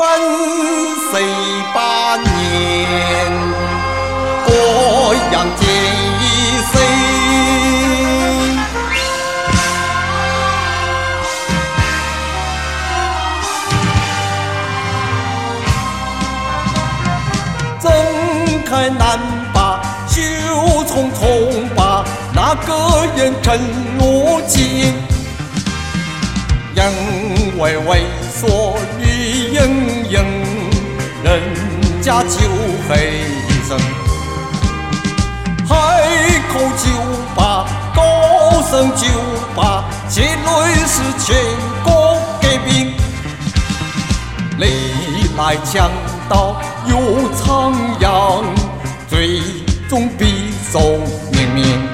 分四百年，各阳见一岁。睁开南把，就匆匆把那个人沉入井，因为为所欲营营，人家就黑一声，开口就把高声就把结论是全国革命，历来强盗有苍蝇，最终必受命名。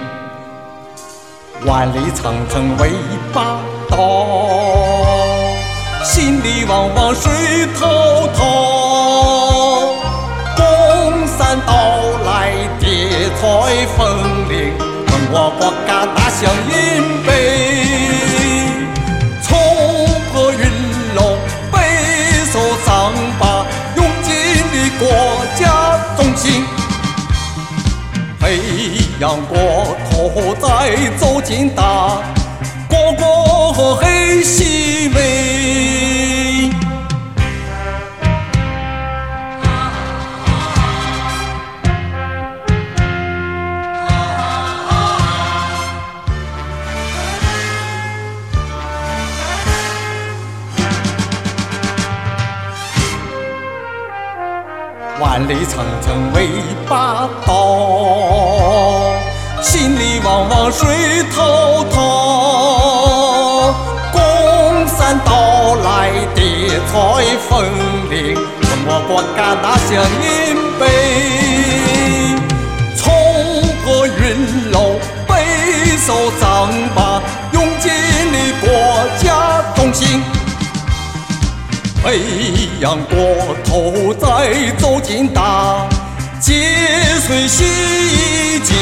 万里长城为霸道，心里往往水滔滔。共产到来，叠彩风铃，问我国家大相银杯。冲破云龙，背受伤疤，用尽了国家忠心。培养国头再走进大，国国和黑西美。万里长城为霸道，心里往往水滔滔。共产到来，的彩风铃，问我国家大相银杯。冲破云楼，背受伤疤，用尽飞扬过头，再走进大街，随心静。